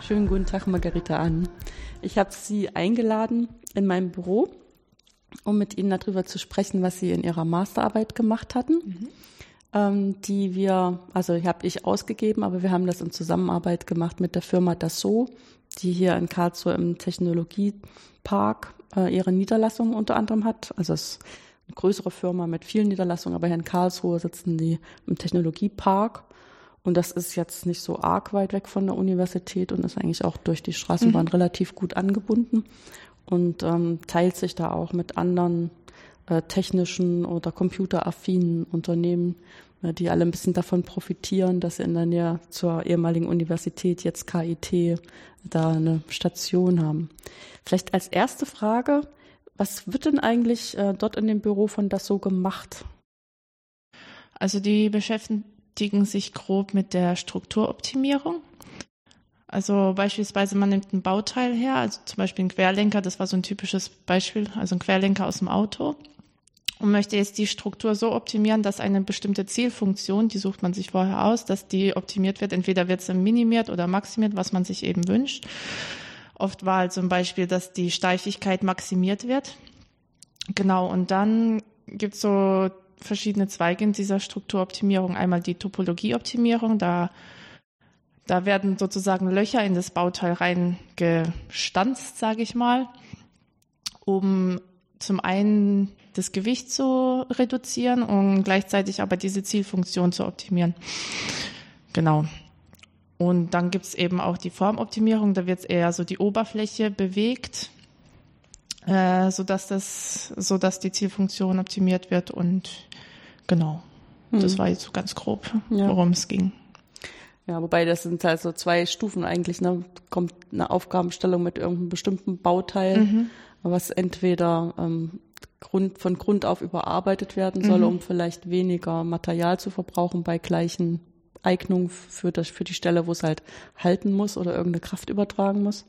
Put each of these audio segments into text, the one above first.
Schönen guten Tag, Margarita An. Ich habe Sie eingeladen in meinem Büro, um mit Ihnen darüber zu sprechen, was Sie in Ihrer Masterarbeit gemacht hatten, mhm. ähm, die wir, also habe ich ausgegeben, aber wir haben das in Zusammenarbeit gemacht mit der Firma Dassault, die hier in Karlsruhe im Technologiepark äh, ihre Niederlassung unter anderem hat. Also es ist eine größere Firma mit vielen Niederlassungen, aber hier in Karlsruhe sitzen die im Technologiepark. Und das ist jetzt nicht so arg weit weg von der Universität und ist eigentlich auch durch die Straßenbahn mhm. relativ gut angebunden und ähm, teilt sich da auch mit anderen äh, technischen oder computeraffinen Unternehmen, äh, die alle ein bisschen davon profitieren, dass sie in der Nähe zur ehemaligen Universität, jetzt KIT, da eine Station haben. Vielleicht als erste Frage, was wird denn eigentlich äh, dort in dem Büro von das so gemacht? Also die beschäftigen sich grob mit der Strukturoptimierung. Also beispielsweise man nimmt ein Bauteil her, also zum Beispiel ein Querlenker, das war so ein typisches Beispiel, also ein Querlenker aus dem Auto und möchte jetzt die Struktur so optimieren, dass eine bestimmte Zielfunktion, die sucht man sich vorher aus, dass die optimiert wird. Entweder wird sie minimiert oder maximiert, was man sich eben wünscht. Oft war halt zum Beispiel, dass die Steifigkeit maximiert wird. Genau, und dann gibt es so verschiedene Zweige in dieser Strukturoptimierung. Einmal die Topologieoptimierung, da, da werden sozusagen Löcher in das Bauteil reingestanzt, sage ich mal, um zum einen das Gewicht zu reduzieren und gleichzeitig aber diese Zielfunktion zu optimieren. Genau. Und dann gibt es eben auch die Formoptimierung, da wird eher so die Oberfläche bewegt, äh, sodass das, sodass die Zielfunktion optimiert wird und genau. Mhm. Das war jetzt so ganz grob, ja. worum es ging. Ja, wobei das sind halt so zwei Stufen eigentlich. Ne? Kommt eine Aufgabenstellung mit irgendeinem bestimmten Bauteil, mhm. was entweder ähm, Grund, von Grund auf überarbeitet werden soll, mhm. um vielleicht weniger Material zu verbrauchen bei gleichen Eignungen für, das, für die Stelle, wo es halt halten muss oder irgendeine Kraft übertragen muss.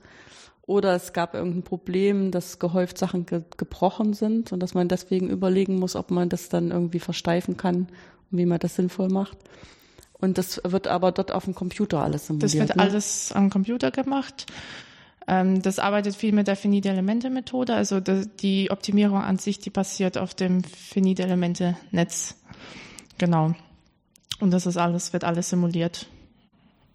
Oder es gab irgendein Problem, dass gehäuft Sachen ge gebrochen sind und dass man deswegen überlegen muss, ob man das dann irgendwie versteifen kann und wie man das sinnvoll macht. Und das wird aber dort auf dem Computer alles simuliert. Das wird ne? alles am Computer gemacht. Ähm, das arbeitet viel mit der Finite-Elemente-Methode. Also die Optimierung an sich, die basiert auf dem Finite-Elemente-Netz. Genau. Und das ist alles, wird alles simuliert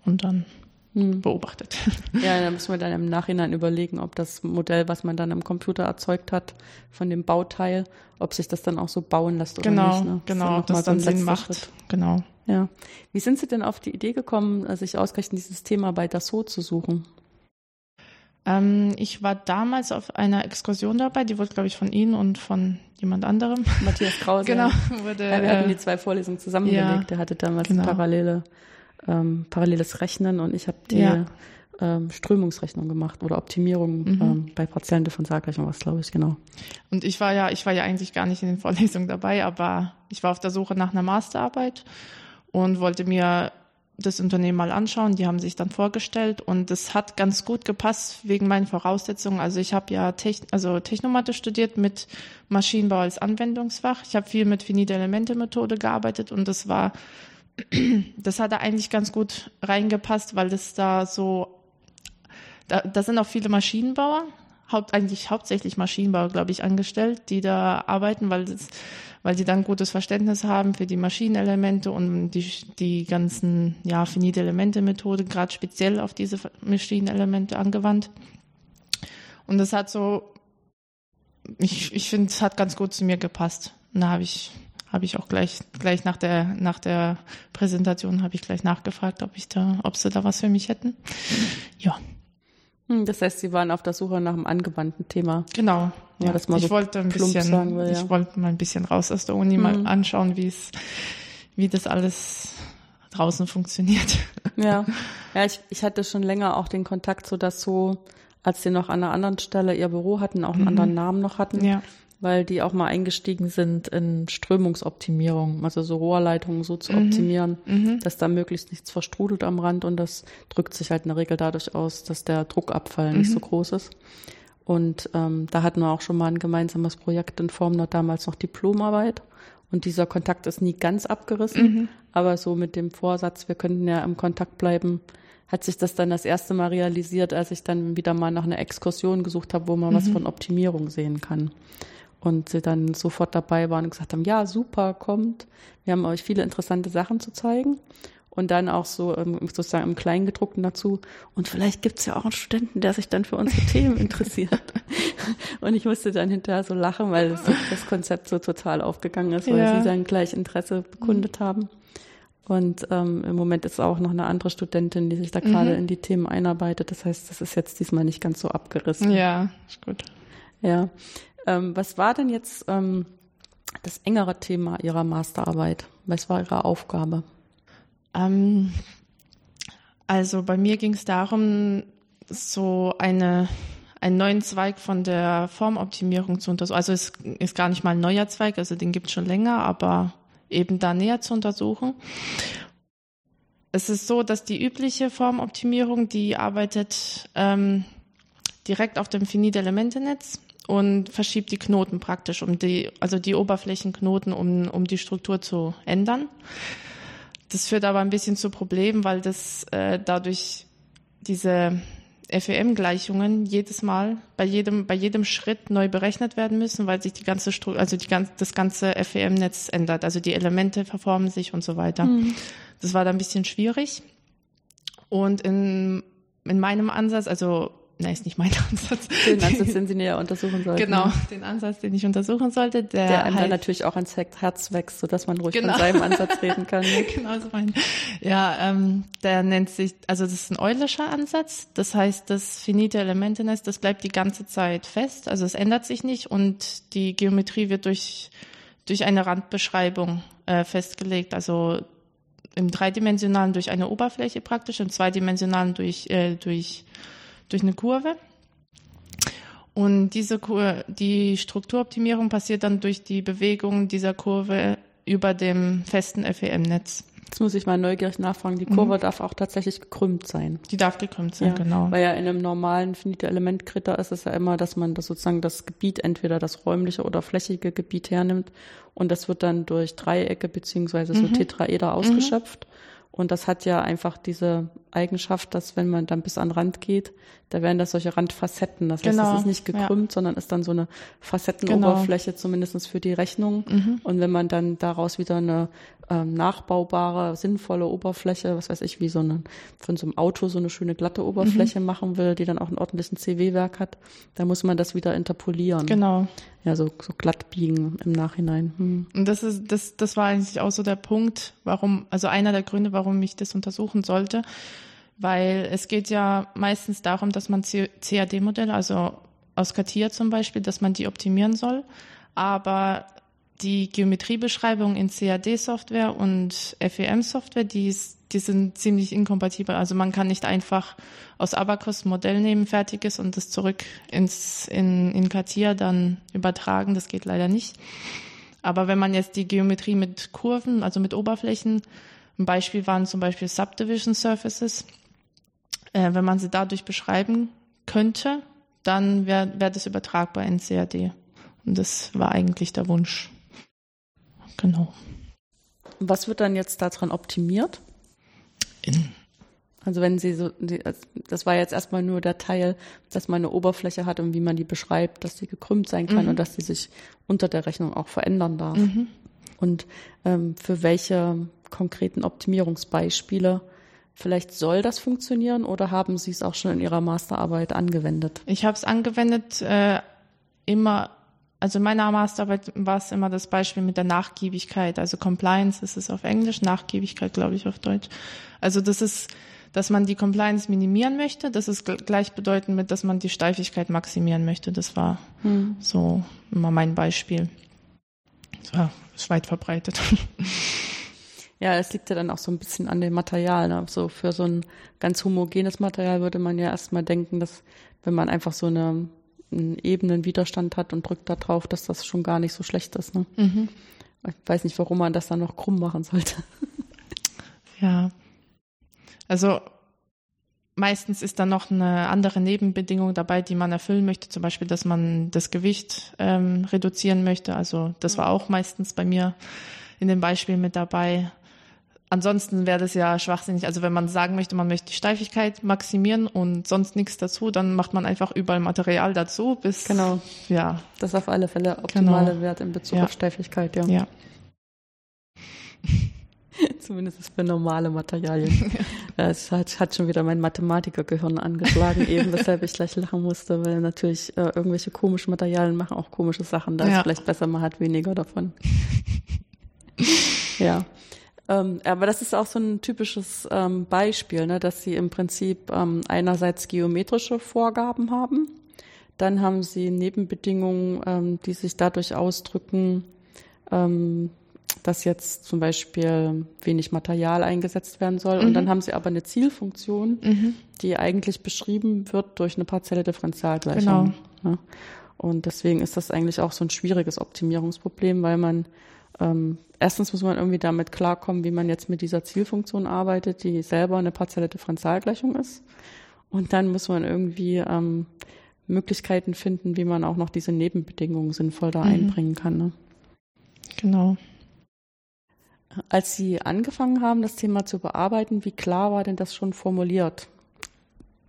und dann hm. beobachtet. Ja, da müssen wir dann im Nachhinein überlegen, ob das Modell, was man dann im Computer erzeugt hat, von dem Bauteil, ob sich das dann auch so bauen lässt oder genau, nicht. Ne? Genau, ob das dann so Sinn macht. Schritt. Genau. Ja. Wie sind Sie denn auf die Idee gekommen, sich ausgerechnet dieses Thema bei Dassault zu suchen? Ähm, ich war damals auf einer Exkursion dabei, die wurde, glaube ich, von Ihnen und von jemand anderem. Matthias Krause. genau. Wurde, ja, wir hatten äh, die zwei Vorlesungen zusammengelegt. Ja, Der hatte damals genau. parallele, ähm, paralleles Rechnen und ich habe die ja. ähm, Strömungsrechnung gemacht oder Optimierung mhm. ähm, bei partiellen Differentialgleichung was, glaube ich, genau. Und ich war ja, ich war ja eigentlich gar nicht in den Vorlesungen dabei, aber ich war auf der Suche nach einer Masterarbeit und wollte mir das Unternehmen mal anschauen. Die haben sich dann vorgestellt und es hat ganz gut gepasst wegen meinen Voraussetzungen. Also ich habe ja Techn also Technomatte studiert mit Maschinenbau als Anwendungsfach. Ich habe viel mit Finite-Elemente-Methode gearbeitet und das war, das hat da eigentlich ganz gut reingepasst, weil das da so, da, da sind auch viele Maschinenbauer, haupt, eigentlich hauptsächlich Maschinenbauer, glaube ich, angestellt, die da arbeiten, weil das weil sie dann gutes Verständnis haben für die Maschinenelemente und die, die ganzen ja, finite Elemente-Methode, gerade speziell auf diese Maschinenelemente angewandt. Und das hat so, ich, ich finde, es hat ganz gut zu mir gepasst. Und da habe ich, habe ich auch gleich, gleich nach der, nach der Präsentation habe ich gleich nachgefragt, ob ich da, ob sie da was für mich hätten. Ja. Hm, das heißt, Sie waren auf der Suche nach einem angewandten Thema. Genau. Ja, das mal ich so wollte ein bisschen, will, ja. ich wollte mal ein bisschen raus aus der Uni, mhm. mal hm. anschauen, wie es, wie das alles draußen funktioniert. Ja, ja, ich, ich hatte schon länger auch den Kontakt, so dass so, als sie noch an einer anderen Stelle ihr Büro hatten, auch einen mhm. anderen Namen noch hatten. Ja weil die auch mal eingestiegen sind in Strömungsoptimierung, also so Rohrleitungen so zu mhm. optimieren, mhm. dass da möglichst nichts verstrudelt am Rand und das drückt sich halt in der Regel dadurch aus, dass der Druckabfall mhm. nicht so groß ist. Und ähm, da hatten wir auch schon mal ein gemeinsames Projekt in Form der damals noch Diplomarbeit. Und dieser Kontakt ist nie ganz abgerissen, mhm. aber so mit dem Vorsatz, wir könnten ja im Kontakt bleiben, hat sich das dann das erste Mal realisiert, als ich dann wieder mal nach einer Exkursion gesucht habe, wo man mhm. was von Optimierung sehen kann. Und sie dann sofort dabei waren und gesagt haben, ja, super, kommt. Wir haben euch viele interessante Sachen zu zeigen. Und dann auch so sozusagen im Kleingedruckten dazu. Und vielleicht gibt es ja auch einen Studenten, der sich dann für unsere Themen interessiert. Und ich musste dann hinterher so lachen, weil das, das Konzept so total aufgegangen ist, weil ja. sie dann gleich Interesse bekundet mhm. haben. Und ähm, im Moment ist auch noch eine andere Studentin, die sich da gerade mhm. in die Themen einarbeitet. Das heißt, das ist jetzt diesmal nicht ganz so abgerissen. Ja, ist gut. Ja. Ähm, was war denn jetzt ähm, das engere Thema Ihrer Masterarbeit? Was war Ihre Aufgabe? Ähm, also bei mir ging es darum, so eine einen neuen Zweig von der Formoptimierung zu untersuchen. Also es ist gar nicht mal ein neuer Zweig, also den gibt es schon länger, aber eben da näher zu untersuchen. Es ist so, dass die übliche Formoptimierung, die arbeitet ähm, direkt auf dem Finite-Elemente-Netz und verschiebt die Knoten praktisch, um die, also die Oberflächenknoten, um, um die Struktur zu ändern. Das führt aber ein bisschen zu Problemen, weil das äh, dadurch diese FEM-Gleichungen jedes Mal bei jedem, bei jedem Schritt neu berechnet werden müssen, weil sich die ganze Stru also die ganz, das ganze FEM-Netz ändert. Also die Elemente verformen sich und so weiter. Mhm. Das war da ein bisschen schwierig. Und in, in meinem Ansatz, also Nein, ist nicht mein Ansatz. Den Ansatz, den Sie näher untersuchen sollten. Genau, den Ansatz, den ich untersuchen sollte. Der, der einem halt, dann natürlich auch ans Herz wächst, sodass man ruhig genau. von seinem Ansatz reden kann. genau so mein. Ja, ähm, der nennt sich, also das ist ein Eulerscher Ansatz. Das heißt, das finite Elementenetz, das bleibt die ganze Zeit fest. Also es ändert sich nicht und die Geometrie wird durch, durch eine Randbeschreibung äh, festgelegt. Also im dreidimensionalen durch eine Oberfläche praktisch, im zweidimensionalen durch, äh, durch durch eine Kurve. Und diese Kur die Strukturoptimierung passiert dann durch die Bewegung dieser Kurve über dem festen FEM-Netz. Jetzt muss ich mal neugierig nachfragen. Die Kurve mhm. darf auch tatsächlich gekrümmt sein. Die darf gekrümmt sein, ja, genau. Weil ja in einem normalen finite Elementkritter ist es ja immer, dass man das sozusagen das Gebiet, entweder das räumliche oder flächige Gebiet hernimmt und das wird dann durch Dreiecke beziehungsweise so mhm. Tetraeder mhm. ausgeschöpft. Mhm. Und das hat ja einfach diese Eigenschaft, dass wenn man dann bis an Rand geht, da werden das solche Randfacetten. Das heißt, genau. das ist nicht gekrümmt, ja. sondern ist dann so eine Facettenoberfläche, genau. zumindest für die Rechnung. Mhm. Und wenn man dann daraus wieder eine ähm, nachbaubare, sinnvolle Oberfläche, was weiß ich, wie so eine, von so einem Auto so eine schöne glatte Oberfläche mhm. machen will, die dann auch einen ordentlichen CW-Werk hat, da muss man das wieder interpolieren. Genau. Ja, so, so glatt biegen im Nachhinein. Hm. Und das ist, das, das war eigentlich auch so der Punkt, warum, also einer der Gründe, warum ich das untersuchen sollte, weil es geht ja meistens darum, dass man CAD-Modelle, also aus CATIA zum Beispiel, dass man die optimieren soll. Aber die Geometriebeschreibung in CAD-Software und FEM-Software, die, die sind ziemlich inkompatibel. Also man kann nicht einfach aus Abacus Modell nehmen, fertiges und das zurück ins, in, in CATIA dann übertragen. Das geht leider nicht. Aber wenn man jetzt die Geometrie mit Kurven, also mit Oberflächen, ein Beispiel waren zum Beispiel Subdivision Surfaces, äh, wenn man sie dadurch beschreiben könnte, dann wäre wär das übertragbar in CAD. Und das war eigentlich der Wunsch. Genau. Was wird dann jetzt daran optimiert? In. Also wenn Sie so, das war jetzt erstmal nur der Teil, dass man eine Oberfläche hat und wie man die beschreibt, dass sie gekrümmt sein kann mhm. und dass sie sich unter der Rechnung auch verändern darf. Mhm. Und ähm, für welche konkreten Optimierungsbeispiele vielleicht soll das funktionieren oder haben Sie es auch schon in Ihrer Masterarbeit angewendet? Ich habe es angewendet äh, immer also in meiner Masterarbeit war es immer das Beispiel mit der Nachgiebigkeit. Also Compliance ist es auf Englisch, Nachgiebigkeit glaube ich auf Deutsch. Also das ist, dass man die Compliance minimieren möchte. Das ist gleichbedeutend mit, dass man die Steifigkeit maximieren möchte. Das war hm. so immer mein Beispiel. Das ist weit verbreitet. Ja, es liegt ja dann auch so ein bisschen an dem Material. Ne? So für so ein ganz homogenes Material würde man ja erstmal denken, dass wenn man einfach so eine einen ebenen Widerstand hat und drückt da drauf, dass das schon gar nicht so schlecht ist. Ne? Mhm. Ich weiß nicht, warum man das dann noch krumm machen sollte. Ja. Also meistens ist dann noch eine andere Nebenbedingung dabei, die man erfüllen möchte, zum Beispiel, dass man das Gewicht ähm, reduzieren möchte. Also das war auch meistens bei mir in dem Beispiel mit dabei. Ansonsten wäre das ja schwachsinnig. Also wenn man sagen möchte, man möchte die Steifigkeit maximieren und sonst nichts dazu, dann macht man einfach überall Material dazu, bis genau. ja. Das ist auf alle Fälle optimale Genau. Wert in Bezug Ja. auf Steifigkeit, ja. Ja. Zumindest für normale Materialien. es hat, hat schon wieder mein Mathematikergehirn angeschlagen, eben weshalb ich gleich lachen musste, weil natürlich äh, irgendwelche komischen Materialien machen auch komische Sachen. Da ist Ja. es vielleicht besser, man hat weniger davon. ja. Ähm, aber das ist auch so ein typisches ähm, Beispiel, ne, dass sie im Prinzip ähm, einerseits geometrische Vorgaben haben, dann haben sie Nebenbedingungen, ähm, die sich dadurch ausdrücken, ähm, dass jetzt zum Beispiel wenig Material eingesetzt werden soll. Und Mhm. dann haben sie aber eine Zielfunktion, Mhm. die eigentlich beschrieben wird durch eine partielle Differentialgleichung. Genau. Ja. Und deswegen ist das eigentlich auch so ein schwieriges Optimierungsproblem, weil man ähm, erstens muss man irgendwie damit klarkommen, wie man jetzt mit dieser Zielfunktion arbeitet, die selber eine partielle Differentialgleichung ist. Und dann muss man irgendwie ähm, Möglichkeiten finden, wie man auch noch diese Nebenbedingungen sinnvoll da Mhm. einbringen kann. Ne? Genau. Als Sie angefangen haben, das Thema zu bearbeiten, wie klar war denn das schon formuliert?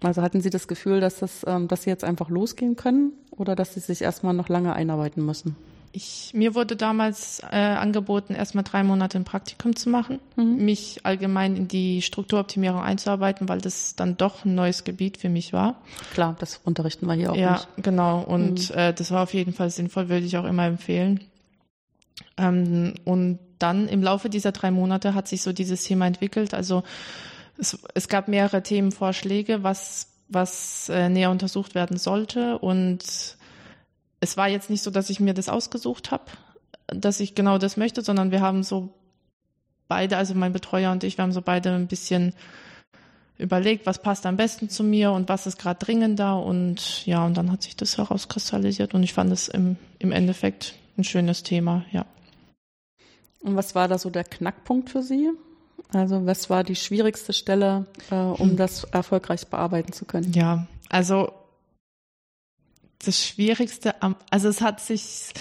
Also hatten Sie das Gefühl, dass, das, ähm, dass Sie jetzt einfach losgehen können oder dass Sie sich erstmal noch lange einarbeiten müssen? Ich, mir wurde damals äh, angeboten, erstmal drei Monate ein Praktikum zu machen, Mhm. mich allgemein in die Strukturoptimierung einzuarbeiten, weil das dann doch ein neues Gebiet für mich war. Klar, das unterrichten wir hier auch ja, nicht. genau. Und äh, das war auf jeden Fall sinnvoll, würde ich auch immer empfehlen. Ähm, und dann im Laufe dieser drei Monate hat sich so dieses Thema entwickelt. Also es, es gab mehrere Themenvorschläge, was, was äh, näher untersucht werden sollte. Und es war jetzt nicht so, dass ich mir das ausgesucht habe, dass ich genau das möchte, sondern wir haben so beide, also mein Betreuer und ich, wir haben so beide ein bisschen überlegt, was passt am besten zu mir und was ist gerade dringender und ja, und dann hat sich das herauskristallisiert und ich fand es im, im Endeffekt ein schönes Thema, ja. Und was war da so der Knackpunkt für Sie? Also was war die schwierigste Stelle, äh, um Hm. das erfolgreich bearbeiten zu können? Ja, also das Schwierigste am, also es hat sich,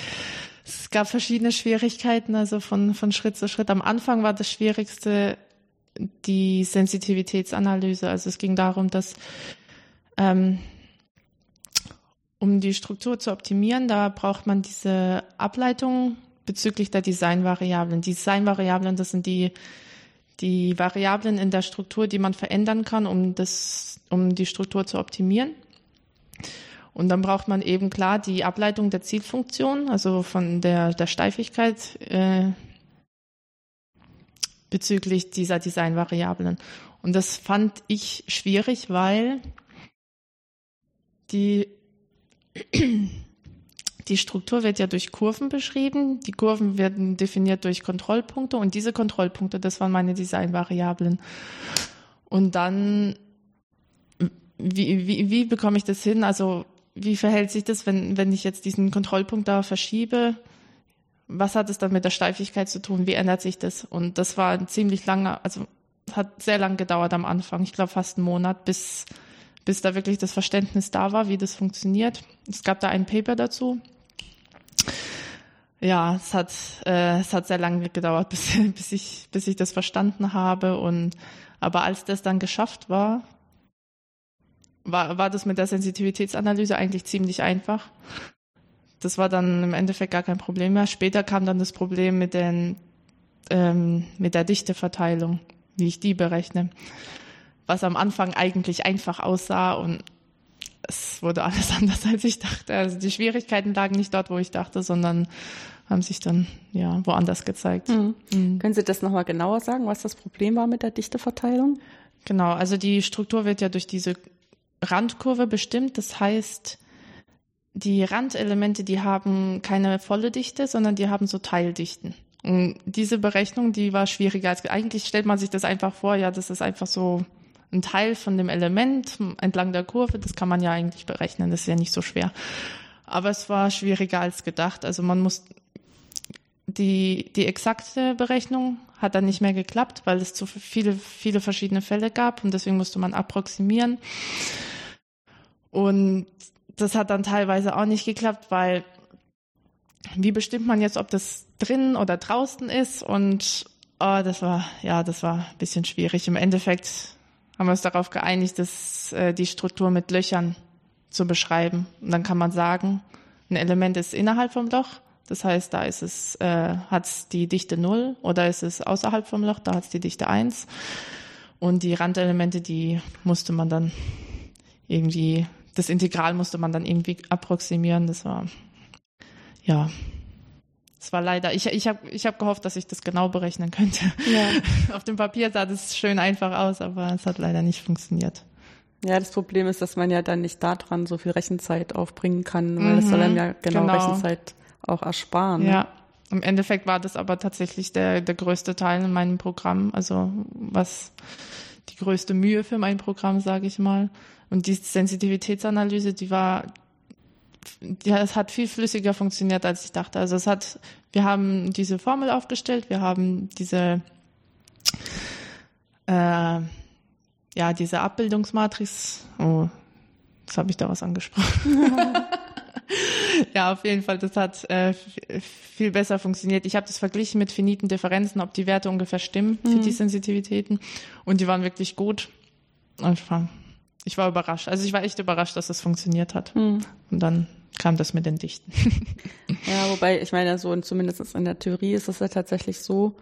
es gab verschiedene Schwierigkeiten, also von, von Schritt zu Schritt. Am Anfang war das Schwierigste die Sensitivitätsanalyse. Also es ging darum, dass ähm, um die Struktur zu optimieren, da braucht man diese Ableitung bezüglich der Designvariablen. Designvariablen, das sind die die Variablen in der Struktur, die man verändern kann, um das, um die Struktur zu optimieren. Und dann braucht man eben klar die Ableitung der Zielfunktion, also von der, der Steifigkeit äh, bezüglich dieser Designvariablen. Und das fand ich schwierig, weil die die Struktur wird ja durch Kurven beschrieben. Die Kurven werden definiert durch Kontrollpunkte und diese Kontrollpunkte, das waren meine Designvariablen. Und dann, wie, wie, wie bekomme ich das hin? Also, wie verhält sich das, wenn, wenn ich jetzt diesen Kontrollpunkt da verschiebe? Was hat es dann mit der Steifigkeit zu tun? Wie ändert sich das? Und das war ein ziemlich langer, also hat sehr lang gedauert am Anfang. Ich glaube fast einen Monat, bis, bis da wirklich das Verständnis da war, wie das funktioniert. Es gab da ein Paper dazu. Ja, es hat, äh, es hat sehr lange gedauert, bis, bis, ich, bis ich das verstanden habe. Und, aber als das dann geschafft war, war, war das mit der Sensitivitätsanalyse eigentlich ziemlich einfach. Das war dann im Endeffekt gar kein Problem mehr. Später kam dann das Problem mit, den, ähm, mit der Dichteverteilung, wie ich die berechne. Was am Anfang eigentlich einfach aussah und es wurde alles anders, als ich dachte. Also die Schwierigkeiten lagen nicht dort, wo ich dachte, sondern haben sich dann ja woanders gezeigt. Mhm. Mhm. Können Sie das nochmal genauer sagen, was das Problem war mit der Dichteverteilung? Genau, also die Struktur wird ja durch diese Randkurve bestimmt. Das heißt, die Randelemente, die haben keine volle Dichte, sondern die haben so Teildichten. Und diese Berechnung, die war schwieriger als eigentlich stellt man sich das einfach vor, ja, das ist einfach so ein Teil von dem Element entlang der Kurve, das kann man ja eigentlich berechnen, das ist ja nicht so schwer. Aber es war schwieriger als gedacht. Also man muss die, die exakte Berechnung hat dann nicht mehr geklappt, weil es zu viele, viele verschiedene Fälle gab und deswegen musste man approximieren. Und das hat dann teilweise auch nicht geklappt, weil wie bestimmt man jetzt, ob das drinnen oder draußen ist? Und oh, das war, ja, das war ein bisschen schwierig. Im Endeffekt haben wir uns darauf geeinigt, dass äh, die Struktur mit Löchern zu beschreiben. Und dann kann man sagen, ein Element ist innerhalb vom Loch, das heißt, da ist es, äh, hat es die Dichte 0 oder ist es außerhalb vom Loch, da hat es die Dichte 1. Und die Randelemente, die musste man dann irgendwie, das Integral musste man dann irgendwie approximieren. Das war, ja, das war leider, ich, ich habe ich hab gehofft, dass ich das genau berechnen könnte. Ja. Auf dem Papier sah das schön einfach aus, aber es hat leider nicht funktioniert. Ja, das Problem ist, dass man ja dann nicht daran so viel Rechenzeit aufbringen kann, weil mhm, es soll einem ja genau, genau. Rechenzeit auch ersparen. Ne? Ja, im Endeffekt war das aber tatsächlich der, der größte Teil in meinem Programm, also was die größte Mühe für mein Programm, sage ich mal. Und die Sensitivitätsanalyse, die war, ja, es hat viel flüssiger funktioniert, als ich dachte. Also es hat, wir haben diese Formel aufgestellt, wir haben diese, äh, ja, diese Abbildungsmatrix. Oh, jetzt habe ich da was angesprochen. ja, auf jeden Fall, das hat äh, viel besser funktioniert. Ich habe das verglichen mit finiten Differenzen, ob die Werte ungefähr stimmen für mhm. die Sensitivitäten. Und die waren wirklich gut. War, ich war überrascht. Also ich war echt überrascht, dass das funktioniert hat. Mhm. Und dann kam das mit den Dichten. ja, wobei, ich meine, so zumindest in der Theorie ist es ja tatsächlich so,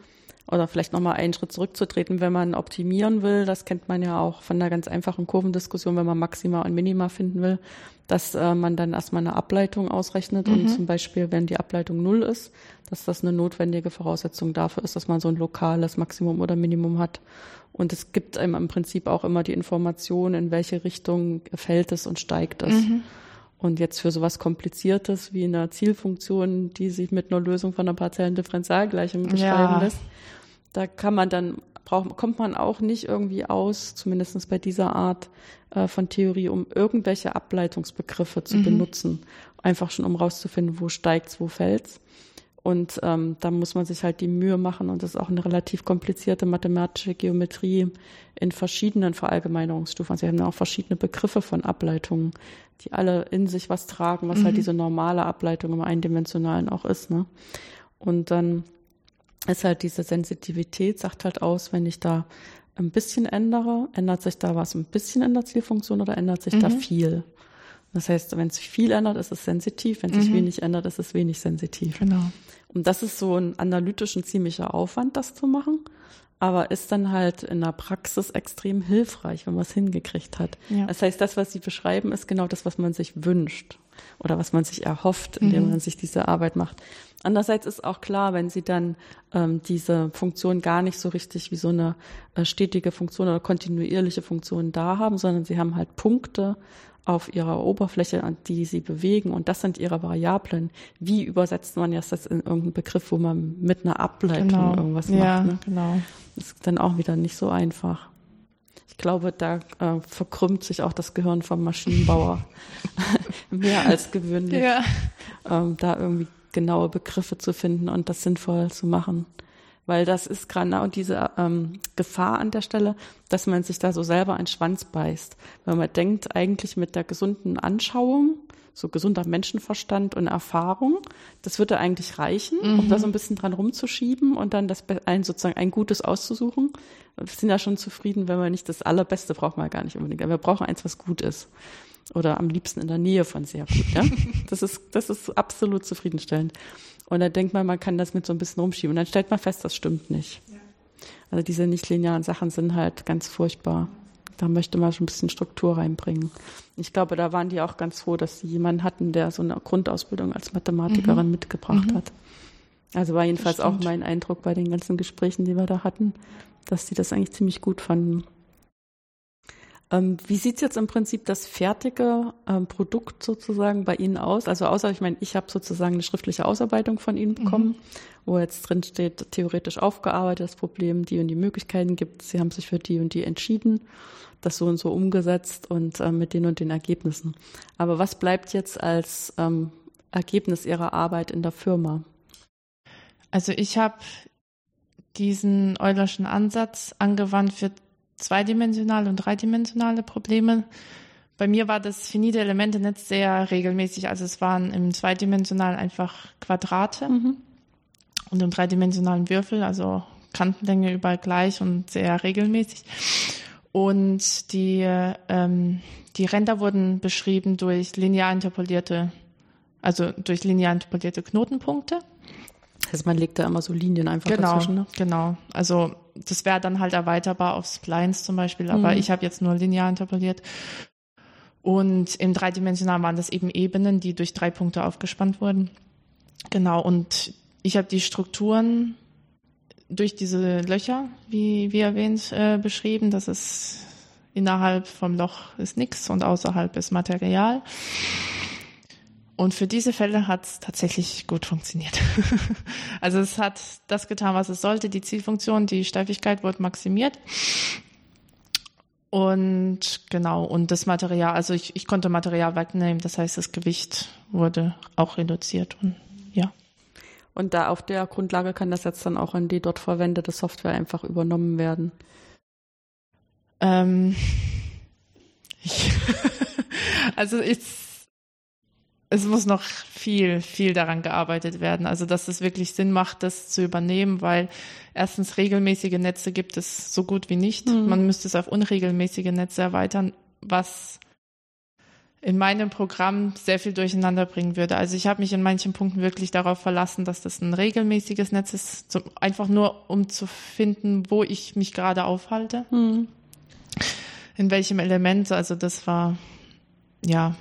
oder vielleicht nochmal einen Schritt zurückzutreten, wenn man optimieren will. Das kennt man ja auch von einer ganz einfachen Kurvendiskussion, wenn man Maxima und Minima finden will, dass äh, man dann erstmal eine Ableitung ausrechnet mhm. und zum Beispiel, wenn die Ableitung null ist, dass das eine notwendige Voraussetzung dafür ist, dass man so ein lokales Maximum oder Minimum hat. Und es gibt einem im Prinzip auch immer die Information, in welche Richtung fällt es und steigt es. Mhm. Und jetzt für sowas Kompliziertes wie eine Zielfunktion, die sich mit einer Lösung von einer partiellen Differentialgleichung beschreiben ja. lässt, da kann man dann, braucht, kommt man auch nicht irgendwie aus, zumindest bei dieser Art äh, von Theorie, um irgendwelche Ableitungsbegriffe zu mhm. benutzen. Einfach schon, um rauszufinden, wo steigt's, wo fällt's. Und ähm, da muss man sich halt die Mühe machen und das ist auch eine relativ komplizierte mathematische Geometrie in verschiedenen Verallgemeinerungsstufen. Also wir haben auch verschiedene Begriffe von Ableitungen, die alle in sich was tragen, was halt mhm. halt diese normale Ableitung im Eindimensionalen auch ist. Ne? Und dann ist halt diese Sensitivität, sagt halt aus, wenn ich da ein bisschen ändere, ändert sich da was ein bisschen in der Zielfunktion oder ändert sich mhm. da viel? Das heißt, wenn sich viel ändert, ist es sensitiv, wenn sich mhm. wenig ändert, ist es wenig sensitiv. Genau. Und das ist so ein analytischen ziemlicher Aufwand, das zu machen aber ist dann halt in der Praxis extrem hilfreich, wenn man es hingekriegt hat. Ja. Das heißt, das, was Sie beschreiben, ist genau das, was man sich wünscht oder was man sich erhofft, indem mhm. man sich diese Arbeit macht. Andererseits ist auch klar, wenn Sie dann ähm, diese Funktion gar nicht so richtig wie so eine äh, stetige Funktion oder kontinuierliche Funktion da haben, sondern Sie haben halt Punkte auf ihrer Oberfläche, an die sie bewegen. Und das sind ihre Variablen. Wie übersetzt man jetzt das in irgendeinen Begriff, wo man mit einer Ableitung genau. irgendwas ja, macht? Ne? genau. Das ist dann auch wieder nicht so einfach. Ich glaube, da äh, verkrümmt sich auch das Gehirn vom Maschinenbauer mehr als gewöhnlich, ja. ähm, da irgendwie genaue Begriffe zu finden und das sinnvoll zu machen weil das ist genau diese ähm, Gefahr an der Stelle, dass man sich da so selber einen Schwanz beißt. Weil man denkt eigentlich mit der gesunden Anschauung, so gesunder Menschenverstand und Erfahrung, das würde eigentlich reichen, mhm. um da so ein bisschen dran rumzuschieben und dann das ein sozusagen ein Gutes auszusuchen. Wir sind ja schon zufrieden, wenn man nicht das Allerbeste braucht man gar nicht unbedingt. wir brauchen eins, was gut ist. Oder am liebsten in der Nähe von sehr gut. Ja? Das ist, das ist absolut zufriedenstellend. Und da denkt man, man kann das mit so ein bisschen rumschieben. Und dann stellt man fest, das stimmt nicht. Ja. Also diese nichtlinearen Sachen sind halt ganz furchtbar. Da möchte man schon ein bisschen Struktur reinbringen. Ich glaube, da waren die auch ganz froh, dass sie jemanden hatten, der so eine Grundausbildung als Mathematikerin mhm. mitgebracht mhm. hat. Also war jedenfalls auch mein Eindruck bei den ganzen Gesprächen, die wir da hatten, dass sie das eigentlich ziemlich gut fanden. Ähm, wie sieht jetzt im Prinzip das fertige ähm, Produkt sozusagen bei Ihnen aus? Also außer, ich meine, ich habe sozusagen eine schriftliche Ausarbeitung von Ihnen bekommen, mhm. wo jetzt drin steht, theoretisch aufgearbeitet, das Problem, die und die Möglichkeiten gibt. Sie haben sich für die und die entschieden, das so und so umgesetzt und äh, mit den und den Ergebnissen. Aber was bleibt jetzt als ähm, Ergebnis Ihrer Arbeit in der Firma? Also ich habe diesen Eulerschen Ansatz angewandt für zweidimensionale und dreidimensionale Probleme. Bei mir war das finite Elemente-Netz sehr regelmäßig. Also es waren im zweidimensionalen einfach Quadrate mhm. und im dreidimensionalen Würfel, also Kantenlänge überall gleich und sehr regelmäßig. Und die, ähm, die Ränder wurden beschrieben durch linear interpolierte, also durch linear interpolierte Knotenpunkte. Also man legt da immer so Linien einfach genau, dazwischen. Ne? Genau. Also das wäre dann halt erweiterbar auf Splines zum Beispiel, aber mhm. ich habe jetzt nur linear interpoliert. Und im dreidimensionalen waren das eben Ebenen, die durch drei Punkte aufgespannt wurden. Genau. Und ich habe die Strukturen durch diese Löcher, wie, wie erwähnt, äh, beschrieben. Das ist innerhalb vom Loch ist nichts und außerhalb ist Material. Und für diese Fälle hat es tatsächlich gut funktioniert. also es hat das getan, was es sollte. Die Zielfunktion, die Steifigkeit wurde maximiert. Und genau, und das Material, also ich, ich konnte Material wegnehmen, das heißt, das Gewicht wurde auch reduziert und ja. Und da auf der Grundlage kann das jetzt dann auch in die dort verwendete Software einfach übernommen werden. Ähm, ich, also ich, es muss noch viel, viel daran gearbeitet werden. Also, dass es wirklich Sinn macht, das zu übernehmen, weil erstens regelmäßige Netze gibt es so gut wie nicht. Mhm. Man müsste es auf unregelmäßige Netze erweitern, was in meinem Programm sehr viel durcheinander bringen würde. Also ich habe mich in manchen Punkten wirklich darauf verlassen, dass das ein regelmäßiges Netz ist, einfach nur um zu finden, wo ich mich gerade aufhalte. Mhm. In welchem Element. Also das war, ja,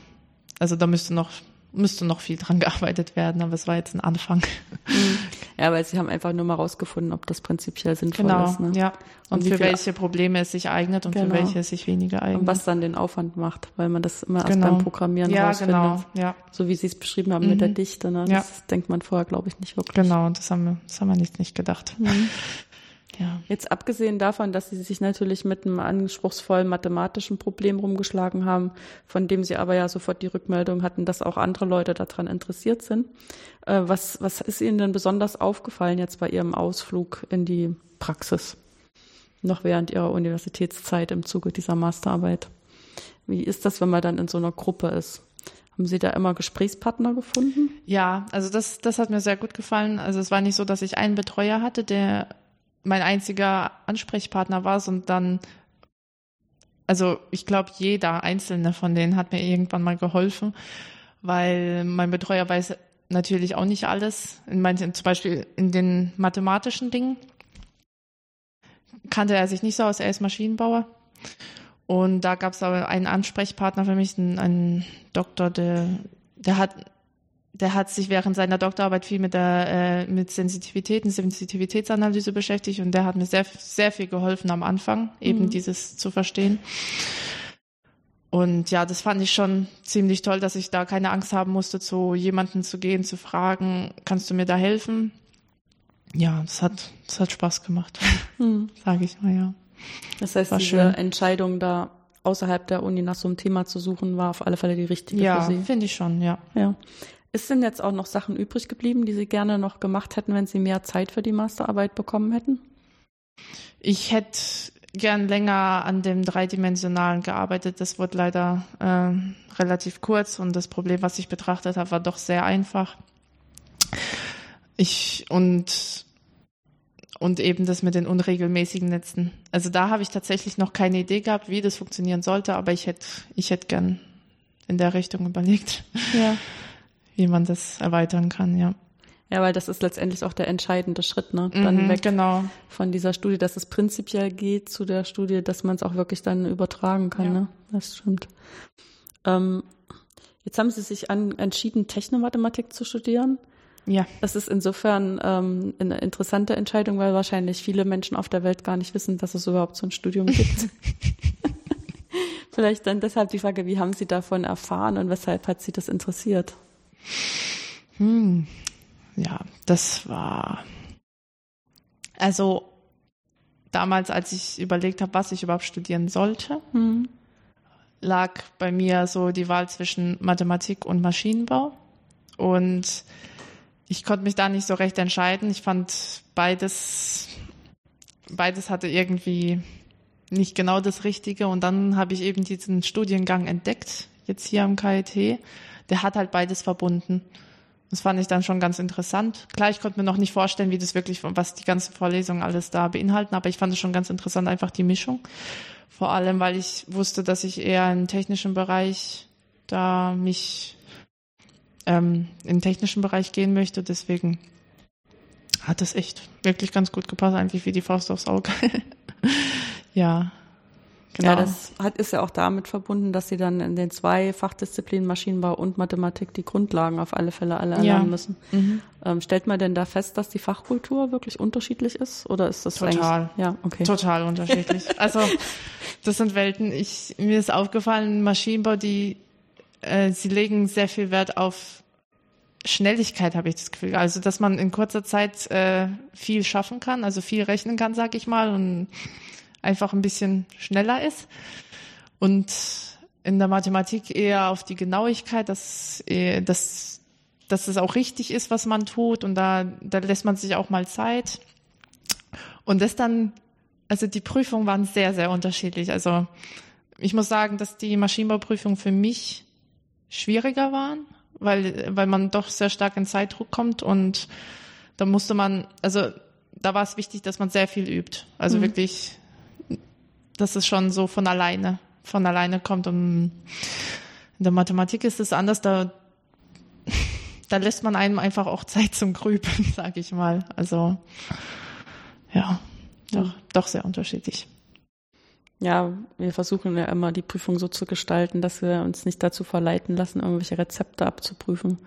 also da müsste noch müsste noch viel dran gearbeitet werden, aber es war jetzt ein Anfang. Ja, weil sie haben einfach nur mal rausgefunden, ob das prinzipiell sinnvoll genau, ist. Ne? Ja. Und, und für welche Probleme es sich eignet und genau. für welche es sich weniger eignet. Und was dann den Aufwand macht, weil man das immer genau. erst beim Programmieren ja, rausfindet. Genau. Ja. So wie Sie es beschrieben haben mhm. mit der mhm. Dichte. Ne? Das ja. denkt man vorher, glaube ich, nicht wirklich. Genau, das haben wir, das haben wir nicht, nicht gedacht. Mhm. Ja. Jetzt abgesehen davon, dass sie sich natürlich mit einem anspruchsvollen mathematischen Problem rumgeschlagen haben, von dem sie aber ja sofort die Rückmeldung hatten, dass auch andere Leute daran interessiert sind. Äh, was, was ist Ihnen denn besonders aufgefallen jetzt bei Ihrem Ausflug in die Praxis? Noch während Ihrer Universitätszeit im Zuge dieser Masterarbeit. Wie ist das, wenn man dann in so einer Gruppe ist? Haben Sie da immer Gesprächspartner gefunden? Ja, also das, das hat mir sehr gut gefallen. Also es war nicht so, dass ich einen Betreuer hatte, der mein einziger Ansprechpartner war und dann, also ich glaube, jeder einzelne von denen hat mir irgendwann mal geholfen, weil mein Betreuer weiß natürlich auch nicht alles. In manchen, zum Beispiel in den mathematischen Dingen kannte er sich nicht so aus, er ist Maschinenbauer. Und da gab es aber einen Ansprechpartner für mich, einen, einen Doktor, der, der hat der hat sich während seiner Doktorarbeit viel mit der äh, mit Sensitivitäten, Sensitivitätsanalyse beschäftigt und der hat mir sehr sehr viel geholfen am Anfang, eben mhm. dieses zu verstehen. Und ja, das fand ich schon ziemlich toll, dass ich da keine Angst haben musste, zu jemanden zu gehen, zu fragen, kannst du mir da helfen? Ja, das hat das hat Spaß gemacht, mhm. sage ich mal ja. Das heißt, War diese schön. Entscheidung da außerhalb der Uni nach so einem Thema zu suchen, war auf alle Fälle die richtige ja, für Sie. Ja, finde ich schon, ja. Ja. Ist denn jetzt auch noch Sachen übrig geblieben, die Sie gerne noch gemacht hätten, wenn Sie mehr Zeit für die Masterarbeit bekommen hätten? Ich hätte gern länger an dem dreidimensionalen gearbeitet. Das wurde leider äh, relativ kurz und das Problem, was ich betrachtet habe, war doch sehr einfach. Ich und und eben das mit den unregelmäßigen Netzen. Also da habe ich tatsächlich noch keine Idee gehabt, wie das funktionieren sollte, aber ich hätte ich hätte gern in der Richtung überlegt. Ja wie man das erweitern kann, ja. Ja, weil das ist letztendlich auch der entscheidende Schritt, ne? Dann mhm, weg genau. von dieser Studie, dass es prinzipiell geht, zu der Studie, dass man es auch wirklich dann übertragen kann, ja. ne? Das stimmt. Ähm, jetzt haben Sie sich an, entschieden, Technomathematik zu studieren. Ja. Das ist insofern ähm, eine interessante Entscheidung, weil wahrscheinlich viele Menschen auf der Welt gar nicht wissen, dass es überhaupt so ein Studium gibt. Vielleicht dann deshalb die Frage, wie haben Sie davon erfahren und weshalb hat Sie das interessiert? Hm. Ja, das war. Also damals, als ich überlegt habe, was ich überhaupt studieren sollte, hm. lag bei mir so die Wahl zwischen Mathematik und Maschinenbau. Und ich konnte mich da nicht so recht entscheiden. Ich fand beides, beides hatte irgendwie nicht genau das Richtige. Und dann habe ich eben diesen Studiengang entdeckt, jetzt hier am KIT. Der hat halt beides verbunden. Das fand ich dann schon ganz interessant. Klar, ich konnte mir noch nicht vorstellen, wie das wirklich, was die ganzen Vorlesungen alles da beinhalten, aber ich fand es schon ganz interessant, einfach die Mischung. Vor allem, weil ich wusste, dass ich eher im technischen Bereich da mich ähm, in den technischen Bereich gehen möchte. Deswegen hat es echt wirklich ganz gut gepasst, eigentlich wie die Faust aufs Auge. ja. Genau. Ja, das hat, ist ja auch damit verbunden, dass sie dann in den zwei Fachdisziplinen Maschinenbau und Mathematik die Grundlagen auf alle Fälle alle erlernen ja. müssen. Mhm. Ähm, stellt man denn da fest, dass die Fachkultur wirklich unterschiedlich ist? Oder ist das total? Ja, okay. Total unterschiedlich. also das sind Welten. Ich mir ist aufgefallen, Maschinenbau, die äh, sie legen sehr viel Wert auf Schnelligkeit, habe ich das Gefühl. Also dass man in kurzer Zeit äh, viel schaffen kann, also viel rechnen kann, sag ich mal und einfach ein bisschen schneller ist. Und in der Mathematik eher auf die Genauigkeit, dass, äh, dass, dass es auch richtig ist, was man tut. Und da, da lässt man sich auch mal Zeit. Und das dann, also die Prüfungen waren sehr, sehr unterschiedlich. Also ich muss sagen, dass die Maschinenbauprüfungen für mich schwieriger waren, weil, weil man doch sehr stark in Zeitdruck kommt und da musste man, also da war es wichtig, dass man sehr viel übt. Also mhm. wirklich dass es schon so von alleine, von alleine kommt. Und in der Mathematik ist es anders, da, da lässt man einem einfach auch Zeit zum Grübeln, sage ich mal. Also ja, doch, doch sehr unterschiedlich. Ja, wir versuchen ja immer die Prüfung so zu gestalten, dass wir uns nicht dazu verleiten lassen, irgendwelche Rezepte abzuprüfen.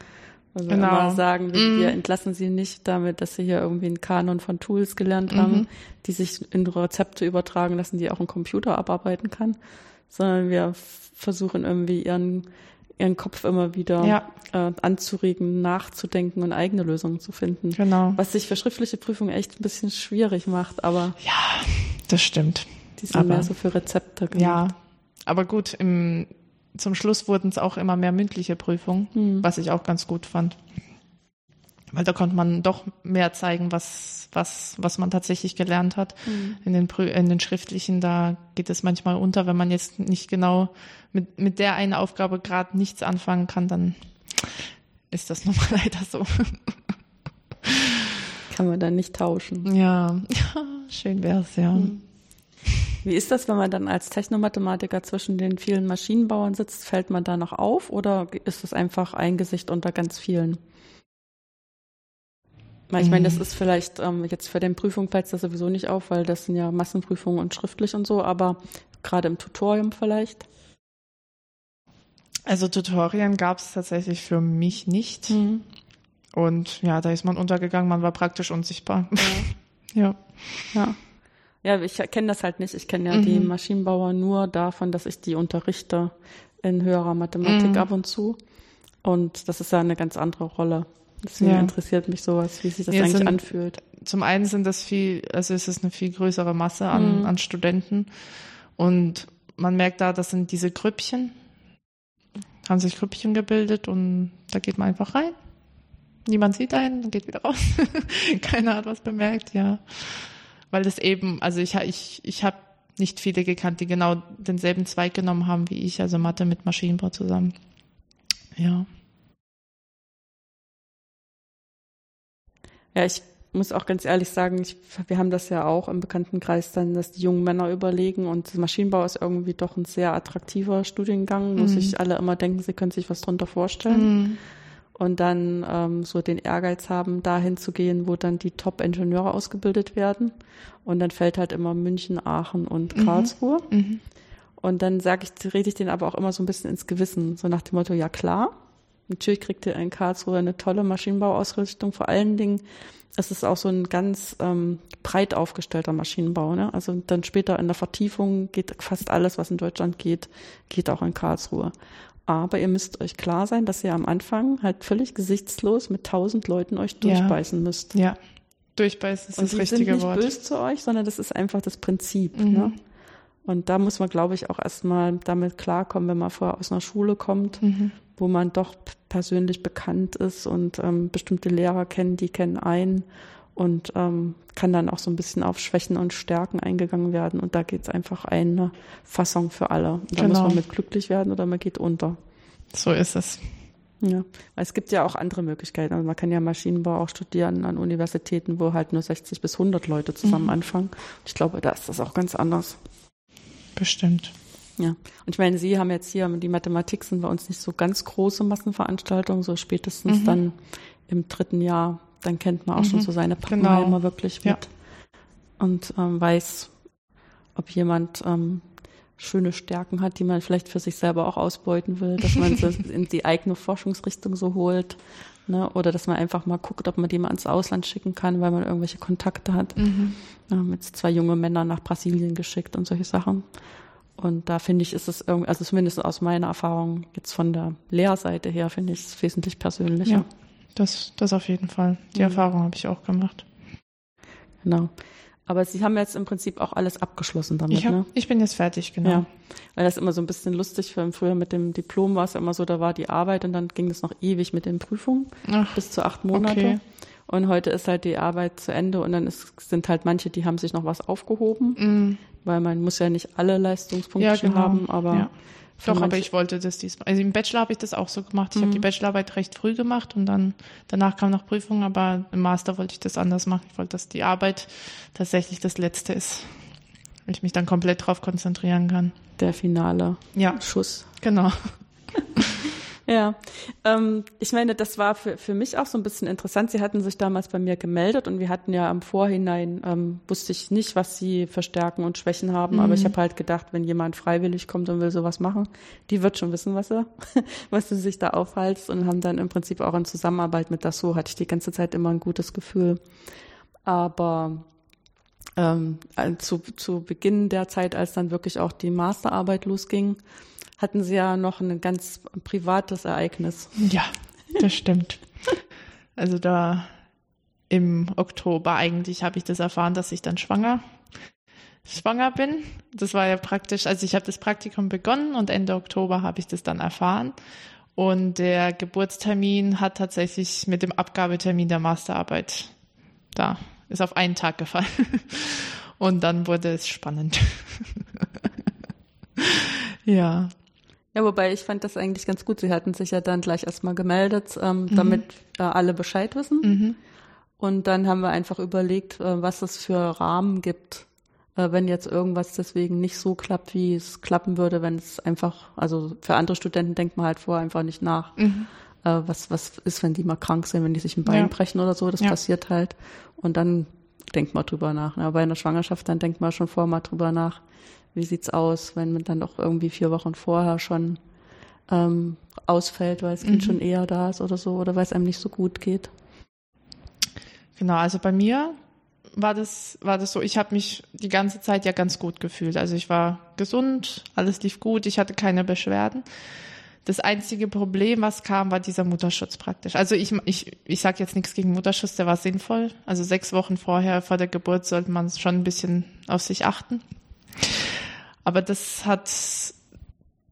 Also genau. immer sagen, wir, wir entlassen sie nicht damit, dass sie hier irgendwie einen Kanon von Tools gelernt mhm. haben, die sich in Rezepte übertragen lassen, die auch ein Computer abarbeiten kann, sondern wir versuchen irgendwie ihren ihren Kopf immer wieder ja. äh, anzuregen, nachzudenken und eigene Lösungen zu finden. Genau. Was sich für schriftliche Prüfungen echt ein bisschen schwierig macht, aber ja, das stimmt. Die sind aber, mehr so für Rezepte gemacht. Ja, aber gut, im zum Schluss wurden es auch immer mehr mündliche Prüfungen, mhm. was ich auch ganz gut fand. Weil da konnte man doch mehr zeigen, was, was, was man tatsächlich gelernt hat. Mhm. In, den, in den schriftlichen, da geht es manchmal unter, wenn man jetzt nicht genau mit, mit der einen Aufgabe gerade nichts anfangen kann, dann ist das nun mal leider so. Kann man dann nicht tauschen. Ja, schön wär's, ja. Mhm. Wie ist das, wenn man dann als Technomathematiker zwischen den vielen Maschinenbauern sitzt? Fällt man da noch auf oder ist es einfach ein Gesicht unter ganz vielen? Ich meine, das mhm. ist vielleicht ähm, jetzt für den Prüfung fällt es das sowieso nicht auf, weil das sind ja Massenprüfungen und schriftlich und so, aber gerade im Tutorium vielleicht. Also Tutorien gab es tatsächlich für mich nicht. Mhm. Und ja, da ist man untergegangen, man war praktisch unsichtbar. Ja. ja. ja. Ja, ich kenne das halt nicht. Ich kenne ja mhm. die Maschinenbauer nur davon, dass ich die unterrichte in höherer Mathematik mhm. ab und zu. Und das ist ja eine ganz andere Rolle. Deswegen ja. interessiert mich sowas, wie sich das ja, eigentlich sind, anfühlt. Zum einen sind das viel, also es ist eine viel größere Masse an, mhm. an Studenten. Und man merkt da, das sind diese Grüppchen, haben sich Grüppchen gebildet und da geht man einfach rein. Niemand sieht einen, geht wieder raus. Keiner hat was bemerkt, ja weil es eben, also ich, ich, ich habe nicht viele gekannt, die genau denselben Zweig genommen haben wie ich, also Mathe mit Maschinenbau zusammen. Ja. Ja, ich muss auch ganz ehrlich sagen, ich, wir haben das ja auch im Bekanntenkreis dann, dass die jungen Männer überlegen und Maschinenbau ist irgendwie doch ein sehr attraktiver Studiengang, wo mhm. sich alle immer denken, sie können sich was drunter vorstellen. Mhm und dann ähm, so den Ehrgeiz haben, dahin zu gehen, wo dann die Top-Ingenieure ausgebildet werden. Und dann fällt halt immer München, Aachen und mhm. Karlsruhe. Mhm. Und dann sage ich, rede ich denen aber auch immer so ein bisschen ins Gewissen, so nach dem Motto, ja klar, natürlich kriegt ihr in Karlsruhe eine tolle Maschinenbauausrüstung. Vor allen Dingen es ist auch so ein ganz ähm, breit aufgestellter Maschinenbau. Ne? Also dann später in der Vertiefung geht fast alles, was in Deutschland geht, geht auch in Karlsruhe. Aber ihr müsst euch klar sein, dass ihr am Anfang halt völlig gesichtslos mit tausend Leuten euch durchbeißen ja. müsst. Ja, durchbeißen ist Und das richtige Wort. Und sind nicht böse zu euch, sondern das ist einfach das Prinzip. Mhm. Ne? Und da muss man, glaube ich, auch erstmal damit klarkommen, wenn man vorher aus einer Schule kommt, mhm. wo man doch persönlich bekannt ist und ähm, bestimmte Lehrer kennen, die kennen einen und ähm, kann dann auch so ein bisschen auf Schwächen und Stärken eingegangen werden. Und da geht es einfach eine Fassung für alle. Da genau. muss man mit glücklich werden oder man geht unter. So ist es. Ja, es gibt ja auch andere Möglichkeiten. Also man kann ja Maschinenbau auch studieren an Universitäten, wo halt nur 60 bis 100 Leute zusammen mhm. anfangen. Ich glaube, da ist das auch ganz anders. Bestimmt. Ja, und ich meine, Sie haben jetzt hier, die Mathematik sind bei uns nicht so ganz große Massenveranstaltungen, so spätestens mhm. dann im dritten Jahr, dann kennt man auch mhm. schon so seine Pappenheimer genau. wirklich mit ja. und ähm, weiß, ob jemand ähm, schöne Stärken hat, die man vielleicht für sich selber auch ausbeuten will, dass man sie in die eigene Forschungsrichtung so holt. Ne? Oder dass man einfach mal guckt, ob man die mal ins Ausland schicken kann, weil man irgendwelche Kontakte hat. Mhm. Wir haben jetzt zwei junge Männer nach Brasilien geschickt und solche Sachen. Und da finde ich, ist es irgendwie, also zumindest aus meiner Erfahrung jetzt von der Lehrseite her, finde ich es wesentlich persönlicher. Ja, das, das auf jeden Fall. Die mhm. Erfahrung habe ich auch gemacht. Genau. Aber Sie haben jetzt im Prinzip auch alles abgeschlossen damit, ich hab, ne? Ich bin jetzt fertig, genau. Ja, weil das immer so ein bisschen lustig für früher mit dem Diplom war es immer so, da war die Arbeit und dann ging es noch ewig mit den Prüfungen Ach, bis zu acht Monate. Okay. Und heute ist halt die Arbeit zu Ende und dann ist, sind halt manche, die haben sich noch was aufgehoben, mm. weil man muss ja nicht alle Leistungspunkte ja, genau. haben, aber ja. Doch, aber ich wollte das diesmal. Also im Bachelor habe ich das auch so gemacht. Ich mhm. habe die Bachelorarbeit recht früh gemacht und dann danach kam noch Prüfung, aber im Master wollte ich das anders machen. Ich wollte, dass die Arbeit tatsächlich das Letzte ist. Ich mich dann komplett darauf konzentrieren kann. Der finale ja. Schuss. Genau. Ja, ähm, ich meine, das war für, für mich auch so ein bisschen interessant. Sie hatten sich damals bei mir gemeldet und wir hatten ja im Vorhinein, ähm, wusste ich nicht, was sie für Stärken und Schwächen haben, mhm. aber ich mhm. habe halt gedacht, wenn jemand freiwillig kommt und will sowas machen, die wird schon wissen, was er, was sie sich da aufhalst und haben dann im Prinzip auch in Zusammenarbeit mit das so, hatte ich die ganze Zeit immer ein gutes Gefühl. Aber ähm, zu, zu Beginn der Zeit, als dann wirklich auch die Masterarbeit losging, hatten Sie ja noch ein ganz privates Ereignis. Ja, das stimmt. Also da im Oktober eigentlich habe ich das erfahren, dass ich dann schwanger schwanger bin. Das war ja praktisch, also ich habe das Praktikum begonnen und Ende Oktober habe ich das dann erfahren. Und der Geburtstermin hat tatsächlich mit dem Abgabetermin der Masterarbeit da, ist auf einen Tag gefallen. Und dann wurde es spannend. ja. Ja, wobei ich fand das eigentlich ganz gut. Sie hatten sich ja dann gleich erstmal gemeldet, ähm, mhm. damit äh, alle Bescheid wissen. Mhm. Und dann haben wir einfach überlegt, äh, was es für Rahmen gibt, äh, wenn jetzt irgendwas deswegen nicht so klappt, wie es klappen würde, wenn es einfach, also für andere Studenten denkt man halt vorher einfach nicht nach. Mhm. Äh, was, was ist, wenn die mal krank sind, wenn die sich ein Bein ja. brechen oder so, das ja. passiert halt. Und dann denkt man drüber nach. Ne? Bei einer Schwangerschaft, dann denkt man schon vorher mal drüber nach, wie sieht's aus, wenn man dann doch irgendwie vier Wochen vorher schon ähm, ausfällt, weil das Kind mhm. schon eher da ist oder so, oder weil es einem nicht so gut geht? Genau, also bei mir war das, war das so, ich habe mich die ganze Zeit ja ganz gut gefühlt. Also ich war gesund, alles lief gut, ich hatte keine Beschwerden. Das einzige Problem, was kam, war dieser Mutterschutz praktisch. Also ich, ich, ich sage jetzt nichts gegen Mutterschutz, der war sinnvoll. Also sechs Wochen vorher, vor der Geburt, sollte man schon ein bisschen auf sich achten. Aber das hat,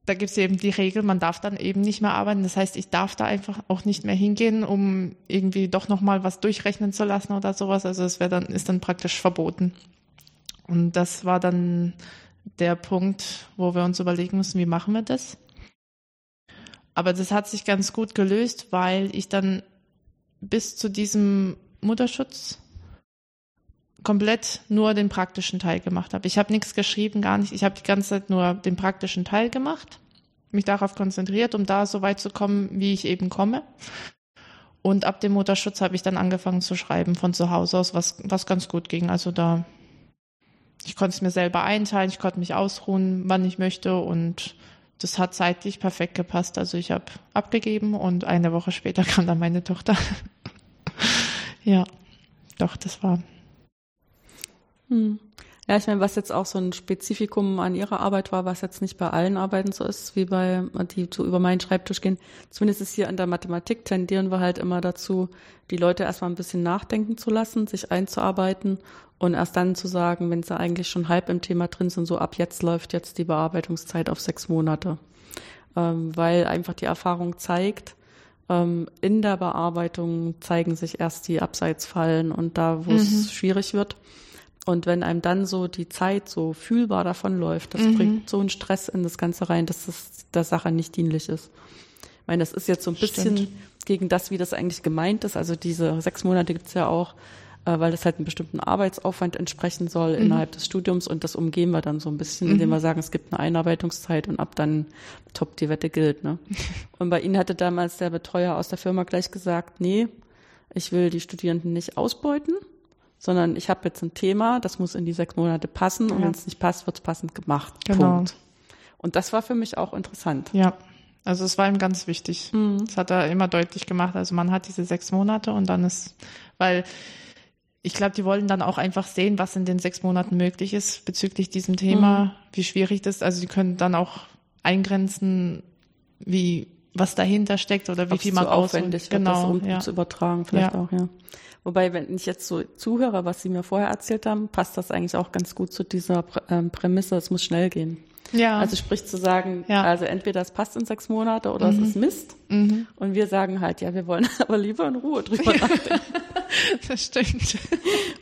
da gibt es eben die Regel, man darf dann eben nicht mehr arbeiten. Das heißt, ich darf da einfach auch nicht mehr hingehen, um irgendwie doch nochmal was durchrechnen zu lassen oder sowas. Also es wäre dann, ist dann praktisch verboten. Und das war dann der Punkt, wo wir uns überlegen müssen, wie machen wir das? Aber das hat sich ganz gut gelöst, weil ich dann bis zu diesem Mutterschutz komplett nur den praktischen Teil gemacht habe. Ich habe nichts geschrieben, gar nicht. Ich habe die ganze Zeit nur den praktischen Teil gemacht, mich darauf konzentriert, um da so weit zu kommen, wie ich eben komme. Und ab dem Mutterschutz habe ich dann angefangen zu schreiben von zu Hause aus, was, was ganz gut ging. Also da, ich konnte es mir selber einteilen, ich konnte mich ausruhen, wann ich möchte und das hat zeitlich perfekt gepasst. Also ich habe abgegeben und eine Woche später kam dann meine Tochter. ja, doch, das war hm. Ja, ich meine, was jetzt auch so ein Spezifikum an ihrer Arbeit war, was jetzt nicht bei allen Arbeiten so ist, wie bei, die so über meinen Schreibtisch gehen. Zumindest ist hier in der Mathematik tendieren wir halt immer dazu, die Leute erstmal ein bisschen nachdenken zu lassen, sich einzuarbeiten und erst dann zu sagen, wenn sie eigentlich schon halb im Thema drin sind, so ab jetzt läuft jetzt die Bearbeitungszeit auf sechs Monate. Ähm, weil einfach die Erfahrung zeigt, Ähm, in der Bearbeitung zeigen sich erst die Abseitsfallen und da, wo es Mhm. schwierig wird. Und wenn einem dann so die Zeit so fühlbar davonläuft, das Mhm. bringt so einen Stress in das Ganze rein, dass das der Sache nicht dienlich ist. Ich meine, das ist jetzt so ein bisschen Stimmt. gegen das, wie das eigentlich gemeint ist. Also diese sechs Monate gibt's ja auch, äh, weil das halt einen bestimmten Arbeitsaufwand entsprechen soll Mhm. innerhalb des Studiums und das umgehen wir dann so ein bisschen, indem wir sagen, es gibt eine Einarbeitungszeit und ab dann top die Wette gilt. Ne? Und bei Ihnen hatte damals der Betreuer aus der Firma gleich gesagt, nee, ich will die Studierenden nicht ausbeuten, sondern ich habe jetzt ein Thema, das muss in die sechs Monate passen und Ja. wenn es nicht passt, wird's passend gemacht. Genau. Punkt. Und das war für mich auch interessant. Ja, also es war ihm ganz wichtig. Mhm. Das hat er immer deutlich gemacht. Also man hat diese sechs Monate und dann ist, weil ich glaube, die wollen dann auch einfach sehen, was in den sechs Monaten möglich ist bezüglich diesem Thema, Mhm. wie schwierig das ist. Also die können dann auch eingrenzen, wie was dahinter steckt oder wie Ob's viel man zu aufwendig wird, das Genau, um, ja. zu übertragen, vielleicht Ja. auch, ja. Wobei, wenn ich jetzt so zuhöre, was Sie mir vorher erzählt haben, passt das eigentlich auch ganz gut zu dieser ähm, Prämisse, es muss schnell gehen. ja. Also sprich zu sagen, Ja. also entweder es passt in sechs Monate oder es ist Mist. mhm. Und wir sagen halt, ja, wir wollen aber lieber in Ruhe drüber nachdenken. das stimmt.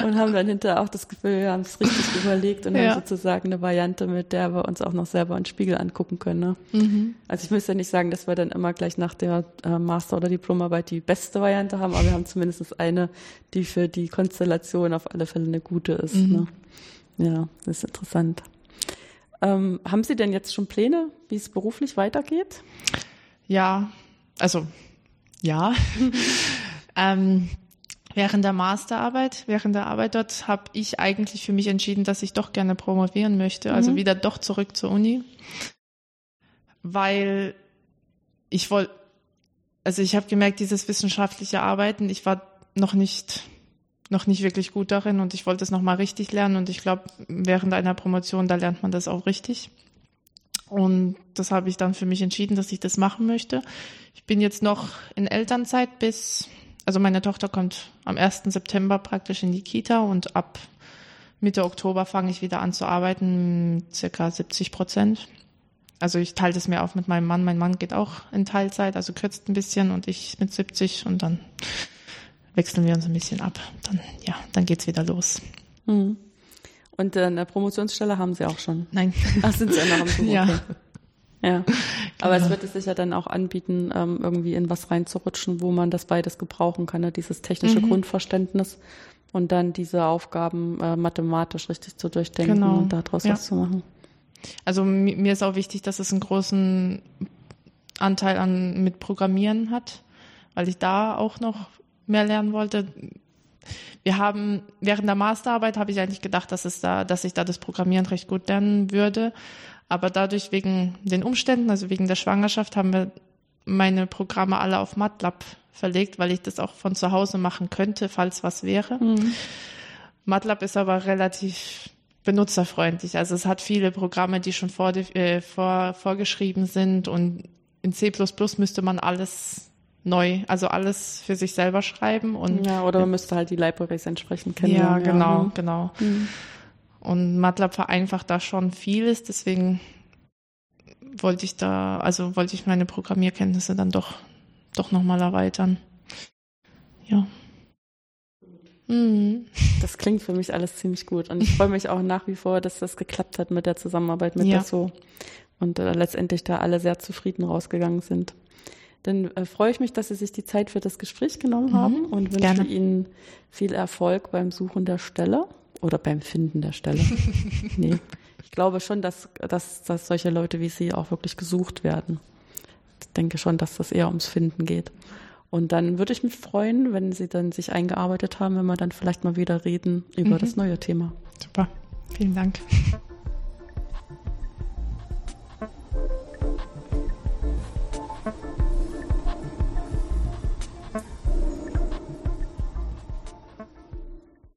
und haben dann hinterher auch das Gefühl, wir haben es richtig überlegt und Ja. haben sozusagen eine Variante, mit der wir uns auch noch selber einen Spiegel angucken können. Ne? Mhm. Also ich müsste ja nicht sagen, dass wir dann immer gleich nach der äh, Master- oder Diplomarbeit die beste Variante haben, aber wir haben zumindest eine, die für die Konstellation auf alle Fälle eine gute ist. Mhm. Ne? Ja, das ist interessant. Ähm, haben Sie denn jetzt schon Pläne, wie es beruflich weitergeht? Ja, also ja. ähm, während der Masterarbeit, während der Arbeit dort, habe ich eigentlich für mich entschieden, dass ich doch gerne promovieren möchte, also Mhm. wieder doch zurück zur Uni, weil ich wollte, also ich habe gemerkt, dieses wissenschaftliche Arbeiten, ich war noch nicht noch nicht wirklich gut darin und ich wollte es nochmal richtig lernen und ich glaube, während einer Promotion, da lernt man das auch richtig. Und das habe ich dann für mich entschieden, dass ich das machen möchte. Ich bin jetzt noch in Elternzeit bis, also meine Tochter kommt am 1. September praktisch in die Kita und ab Mitte Oktober fange ich wieder an zu arbeiten, circa 70 Prozent. Also ich teile das mir auf mit meinem Mann. Mein Mann geht auch in Teilzeit, also kürzt ein bisschen und ich mit 70 und dann wechseln wir uns ein bisschen ab. Dann, ja, dann geht's wieder los. Mhm. Und äh, eine Promotionsstelle haben Sie auch schon. Nein. Ach, sind Sie ja noch am Suchen? Ja. Ja. Aber es Genau. wird es sich ja dann auch anbieten, ähm, irgendwie in was reinzurutschen, wo man das beides gebrauchen kann, ne? dieses technische Mhm. Grundverständnis und dann diese Aufgaben äh, mathematisch richtig zu durchdenken Genau. und daraus Ja. was zu machen. Also mi- mir ist auch wichtig, dass es einen großen Anteil an mit Programmieren hat, weil ich da auch noch mehr lernen wollte. Wir haben während der Masterarbeit habe ich eigentlich gedacht, dass es da, dass ich da das Programmieren recht gut lernen würde. Aber dadurch wegen den Umständen, also wegen der Schwangerschaft, haben wir meine Programme alle auf MATLAB verlegt, weil ich das auch von zu Hause machen könnte, falls was wäre. MATLAB ist aber relativ benutzerfreundlich. Also es hat viele Programme, die schon vor, äh, vor, vorgeschrieben sind und in C++ müsste man alles neu, also alles für sich selber schreiben und Ja, oder man müsste halt die Libraries entsprechend kennen. ja, genau, Mhm. genau. Mhm. Und MATLAB vereinfacht da schon vieles, deswegen wollte ich da, also wollte ich meine Programmierkenntnisse dann doch, doch nochmal erweitern. Ja. Mhm. Das klingt für mich alles ziemlich gut. Und ich freue mich auch nach wie vor, dass das geklappt hat mit der Zusammenarbeit mit Ja. der So. Und äh, letztendlich da alle sehr zufrieden rausgegangen sind. Dann äh, freue ich mich, dass Sie sich die Zeit für das Gespräch genommen Mhm. haben und wünsche Gerne. Ihnen viel Erfolg beim Suchen der Stelle oder beim Finden der Stelle. nee. Ich glaube schon, dass, dass, dass solche Leute wie Sie auch wirklich gesucht werden. Ich denke schon, dass das eher ums Finden geht. Und dann würde ich mich freuen, wenn Sie dann sich eingearbeitet haben, wenn wir dann vielleicht mal wieder reden über Mhm. das neue Thema. Super. Vielen Dank.